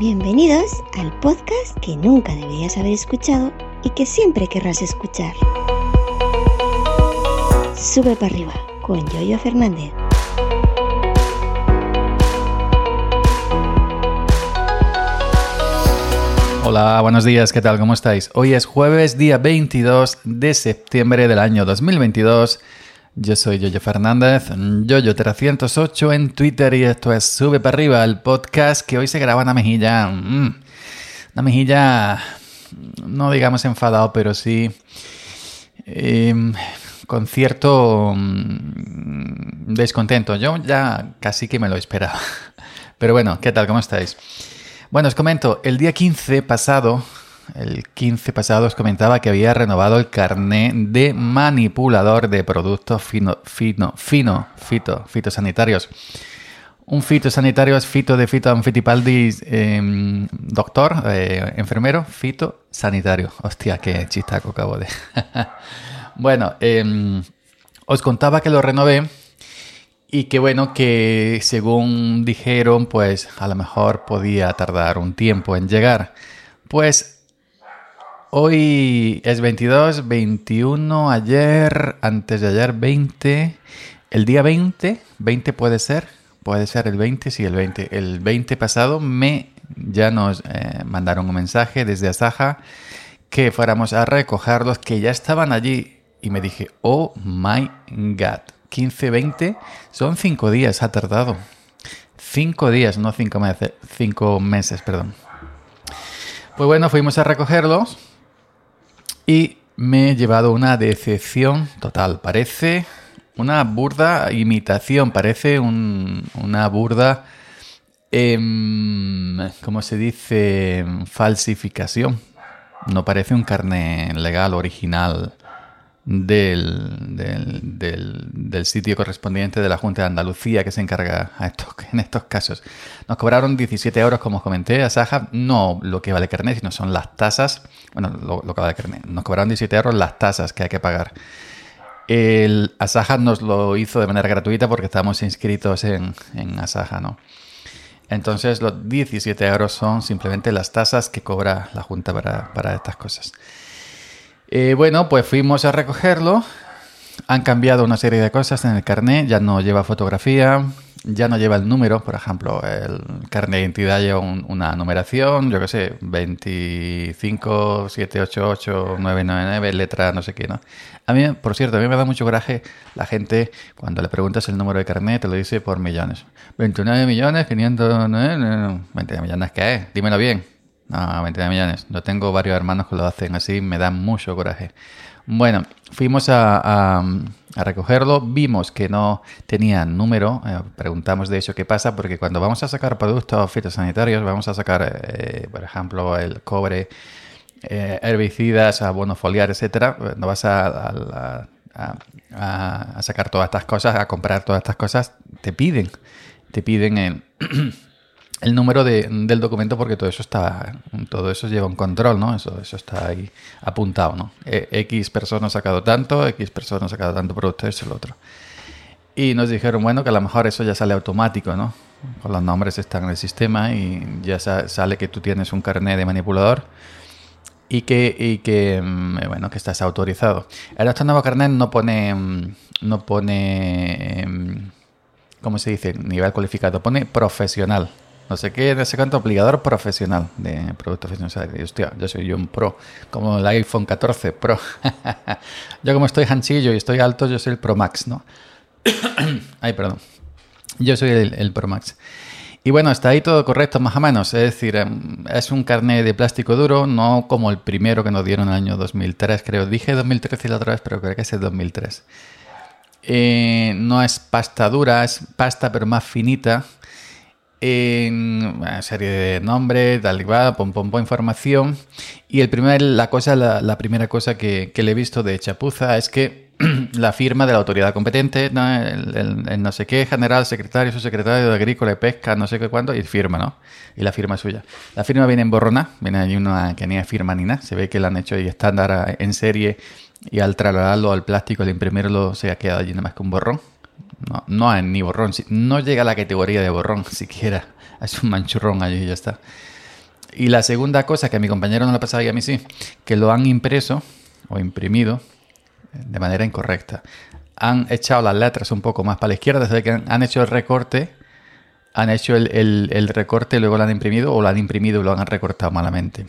Bienvenidos al podcast que nunca deberías haber escuchado y que siempre querrás escuchar. Sube para arriba con Yoyo Fernández. Hola, buenos días, ¿qué tal? ¿Cómo estáis? Hoy es jueves, día 22 de septiembre del año 2022. Yo soy Yoyo Fernández, Yoyo308 en Twitter y esto es Sube para arriba, el podcast que hoy se graba una mejilla. mm, una mejilla, no digamos enfadado, pero sí em, con cierto mm, descontento. Yo ya casi que me lo esperaba. Pero bueno, ¿qué tal? ¿Cómo estáis? Bueno, os comento, el día 15 pasado, el 15 pasado os comentaba que había renovado el carné de manipulador de productos fino, fino, fino, fito, fitosanitarios. Un fitosanitario es fito de fito anfitipaldi, eh, doctor, eh, enfermero, fitosanitario. Hostia, qué chistaco acabo de. bueno, eh, os contaba que lo renové y que bueno, que según dijeron, pues a lo mejor podía tardar un tiempo en llegar. Pues hoy es 22, 21, ayer, antes de ayer 20, el día 20, 20 puede ser, puede ser el 20, sí, el 20. El 20 pasado me ya nos eh, mandaron un mensaje desde Asaja que fuéramos a recogerlos, que ya estaban allí. Y me dije, oh my god. 15, 20, son 5 días, ha tardado. 5 días, no 5 meses, 5 meses, perdón. Pues bueno, fuimos a recogerlos y me he llevado una decepción total. Parece una burda imitación, parece un- una burda, em, ¿cómo se dice? Falsificación. No parece un carne legal, original del, del, sitio correspondiente de la Junta de Andalucía que se encarga a estos, en estos casos. Nos cobraron 17 euros, como os comenté, a Saja, no lo que vale carnet, sino son las tasas, bueno, lo, que vale carnet. Nos cobraron 17 euros las tasas que hay que pagar. El Asaja nos lo hizo de manera gratuita porque estábamos inscritos en, en Asaja, ¿no? Entonces los 17 euros son simplemente las tasas que cobra la Junta para, para estas cosas. Eh, bueno, pues fuimos a recogerlo. Han cambiado una serie de cosas en el carnet. Ya no lleva fotografía, ya no lleva el número. Por ejemplo, el carnet de identidad lleva un- una numeración, yo qué sé, 25, 788, 999, letra no sé qué, ¿no? A mí, por cierto, a mí me da mucho coraje la gente cuando le preguntas el número de carnet, te lo dice por millones. 29 millones, 500, no, no, no. 29 millones, ¿qué es? Dímelo bien. No, 29 millones. Yo tengo varios hermanos que lo hacen así, me da mucho coraje. Bueno, fuimos a, a- recogerlo, vimos que no tenía número, eh, preguntamos de eso qué pasa, porque cuando vamos a sacar productos fitosanitarios, vamos a sacar, eh, por ejemplo, el cobre, eh, herbicidas, abono foliar, etcétera, no vas a- a sacar todas estas cosas, a comprar todas estas cosas, te piden, te piden el, el número de- del documento porque todo eso está, todo eso lleva un control, ¿no? Eso, eso está ahí apuntado, ¿no? Eh, X persona ha sacado tanto, X persona ha sacado tanto producto, eso lo otro. Y nos dijeron, bueno, que a lo mejor eso ya sale automático, ¿no? Con los nombres están en el sistema y ya sa- sale que tú tienes un carnet de manipulador y que, y que mm, eh, bueno, que estás autorizado. En este nuevo carnet no pone, mm, no pone, em, ¿cómo se dice? Nivel cualificado, pone profesional. No sé qué, no sé cuánto, obligador profesional de productos fitosanitarios. Hostia, yo soy yo un pro, como el iPhone 14 Pro. yo como estoy hanchillo y estoy alto, yo soy el Pro Max, ¿no? Ay, perdón. Yo soy el, el Pro Max. Y bueno, está ahí todo correcto, más o menos. Es decir, em, es un carnet de plástico duro, no como el primero que nos dieron en el año 2003, creo. Dije 2013 la otra vez, pero creo que es el 2003. Eh, no es pasta dura, es pasta pero más finita. En una serie de nombres, tal y cual, pom, pom, pom, información. Y el primer, la, cosa, la, la primera cosa que, le he visto de chapuza es que la firma de la autoridad competente, ¿no? el, no sé qué, general, secretario, subsecretario de Agrícola y Pesca, no sé qué cuándo, y firma, ¿no? Y la firma es suya. La firma viene en borrona, viene ahí una que ni firma ni nada, se ve que la han hecho ahí estándar a- en serie y al trasladarlo al plástico, al imprimirlo, se ha quedado allí nada más que un borrón. No, no es ni borrón, no llega a la categoría de borrón siquiera, es un manchurrón allí y ya está. Y la segunda cosa que a mi compañero no le ha pasado y a mí sí, que lo han impreso o imprimido de manera incorrecta. Han echado las letras un poco más para la izquierda, desde que han, hecho el recorte, han hecho el, recorte, luego lo han imprimido o lo han imprimido y lo han recortado malamente.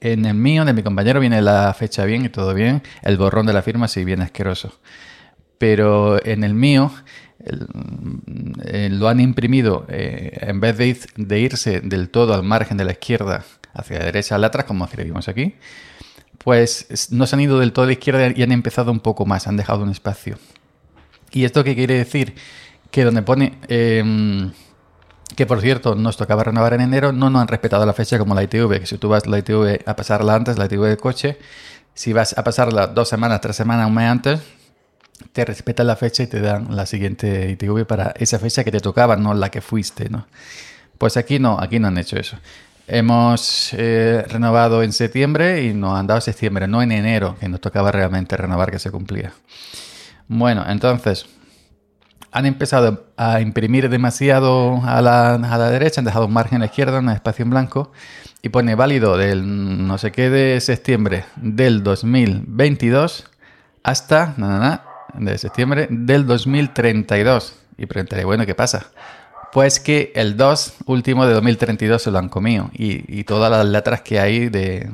En el mío, de mi compañero, viene la fecha bien y todo bien. El borrón de la firma sí viene asqueroso. Pero en el mío lo han imprimido eh, en vez de, de, irse del todo al margen de la izquierda hacia la derecha, la atrás, como escribimos aquí, pues no se han ido del todo a la izquierda y han empezado un poco más, han dejado un espacio. ¿Y esto qué quiere decir? Que donde pone... Em, que por cierto, nos tocaba renovar en enero, no nos han respetado la fecha como la ITV, que si tú vas la ITV a pasarla antes, la ITV de coche, si vas a pasarla dos semanas, tres semanas, un mes antes, te respetan la fecha y te dan la siguiente ITV para esa fecha que te tocaba, no la que fuiste, ¿no? Pues aquí no, aquí no han hecho eso. Hemos eh, renovado en septiembre y nos han dado septiembre, no en enero, que nos tocaba realmente renovar que se cumplía. Bueno, entonces, han empezado a imprimir demasiado a la, a la derecha, han dejado un margen a la izquierda, un espacio en blanco, y pone válido del no sé qué de septiembre del 2022 hasta, nada, de septiembre del 2032. Y preguntaré, bueno, ¿qué pasa? Pues que el 2 último de 2032 se lo han comido y, todas las letras que hay de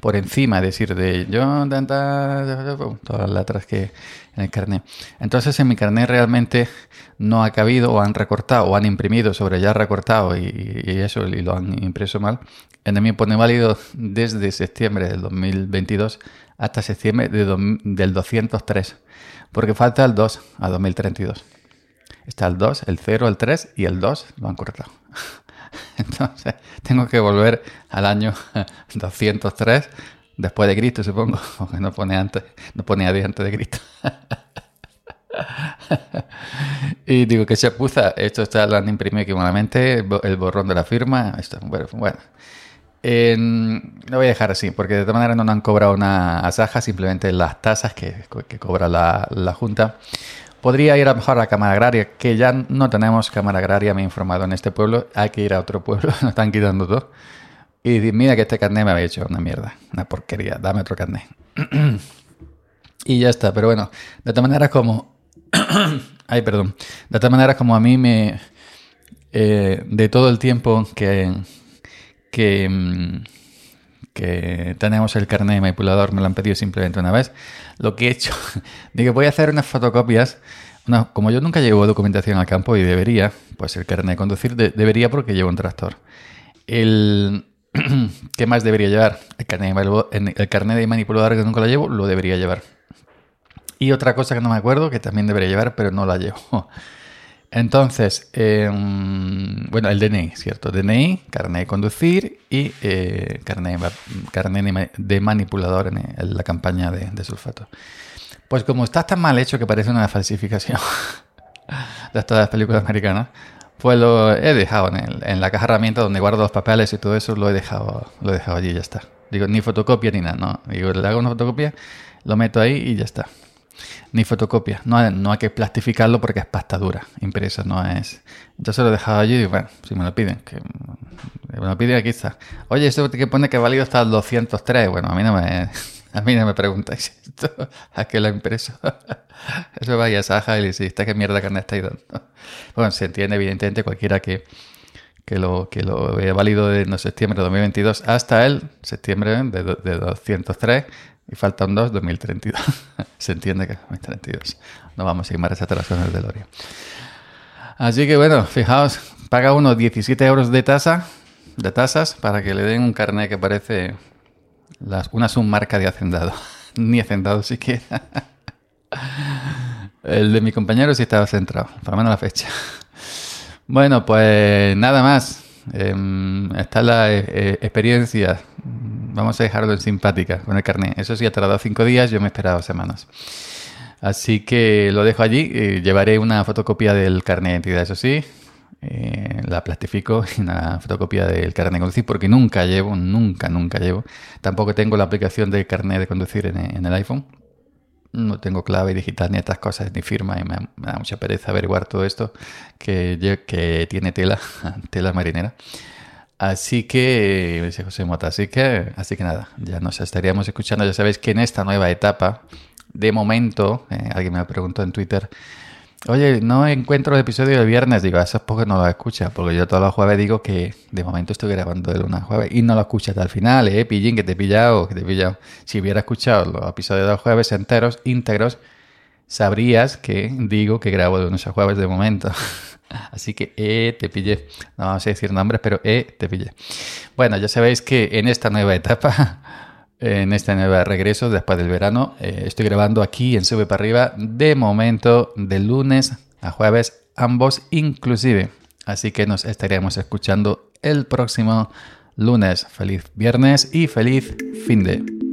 por encima, es decir, de yo, todas las letras que en el carnet. Entonces en mi carnet realmente no ha cabido o han recortado o han imprimido sobre ya recortado y, eso y lo han impreso mal. En mío pone válido desde septiembre del 2022 hasta septiembre del 203 porque falta el 2 a 2032. Está el 2, el 0, el 3 y el 2 lo han cortado. Entonces, tengo que volver al año 203 después de Cristo, supongo, porque no pone antes, no pone antes de Cristo. y digo que se puza, esto está lo han imprimido equivocadamente, el borrón de la firma, esto, bueno, bueno. Lo voy a dejar así, porque de todas maneras no nos han cobrado una asaja, simplemente las tasas que, que cobra la, la Junta. Podría ir a mejor a la Cámara Agraria, que ya no tenemos Cámara Agraria, me he informado en este pueblo. Hay que ir a otro pueblo, nos están quitando todo. Y mira que este carnet me había hecho una mierda, una porquería, dame otro carnet. y ya está, pero bueno, de todas maneras como... Ay, perdón. De todas maneras como a mí me... Eh, de todo el tiempo que... que mm, que tenemos el carnet de manipulador, me lo han pedido simplemente una vez. Lo que he hecho, digo, voy a hacer unas fotocopias. como yo nunca llevo documentación al campo y debería, pues el carnet de conducir debería porque llevo un tractor. El, ¿Qué más debería llevar? El carnet, de, el de manipulador que nunca lo llevo, lo debería llevar. Y otra cosa que no me acuerdo, que también debería llevar, pero no la llevo. Entonces, em, bueno, el DNI, ¿cierto? DNI, carnet de conducir y eh, carnet, de manipulador en, la campaña de, sulfato. Pues como está tan mal hecho que parece una falsificación de todas las películas americanas, pues lo he dejado en, la caja herramienta donde guardo los papeles y todo eso, lo he dejado, lo he dejado allí y ya está. Digo, ni fotocopia ni nada, no. Digo, le hago una fotocopia, lo meto ahí y ya está ni fotocopia. No, no hay que plastificarlo porque es pasta dura, impresa, no es... Yo se lo he dejado allí y bueno, si me lo piden, que me lo piden aquí está. Oye, eso que pone que válido hasta el 203, bueno, a mí no me... A mí no me preguntáis esto, a qué lo he impreso. Eso vaya saja y le dice, ¿qué mierda carne estáis dando? Bueno, se entiende evidentemente cualquiera que, que lo, que lo vea válido de no, septiembre de 2022 hasta el septiembre de, de 203 y falta un 2, 2032. Se entiende que es 2032. No vamos a ir más atrás con el DeLorean. Así que bueno, fijaos, paga uno 17 euros de tasa, de tasas, para que le den un carnet que parece una submarca de hacendado. Ni hacendado siquiera. El de mi compañero sí estaba centrado, por lo menos la fecha. Bueno, pues nada más. Eh, está la eh, experiencia Vamos a dejarlo en simpática con el carnet. Eso sí, ha tardado cinco días, yo me he esperado semanas. Así que lo dejo allí. Eh, llevaré una fotocopia del carnet de identidad, eso sí. Eh, la plastifico y una fotocopia del carnet de conducir porque nunca llevo, nunca, nunca llevo. Tampoco tengo la aplicación del carnet de conducir en, el iPhone. No tengo clave digital ni estas cosas, ni firma y me, da mucha pereza averiguar todo esto que, que tiene tela, tela marinera. Así que, dice José Mota, así que, así que nada, ya nos estaríamos escuchando. Ya sabéis que en esta nueva etapa, de momento, eh, alguien me preguntó en Twitter, oye, no encuentro el episodio del viernes. Digo, eso es porque no lo escucha, porque yo todos los jueves digo que de momento estoy grabando de lunes a jueves y no lo escuchas hasta el final, ¿eh? Pillín, que te he pillado, que te he pillado. Si hubiera escuchado los episodios de los jueves enteros, íntegros, sabrías que digo que grabo de lunes a jueves de momento. Así que eh, te pillé. No a decir nombres, pero eh, te pillé. Bueno, ya sabéis que en esta nueva etapa, en este nuevo regreso después del verano, eh, estoy grabando aquí en Sube para arriba de momento de lunes a jueves, ambos inclusive. Así que nos estaríamos escuchando el próximo lunes. Feliz viernes y feliz fin de.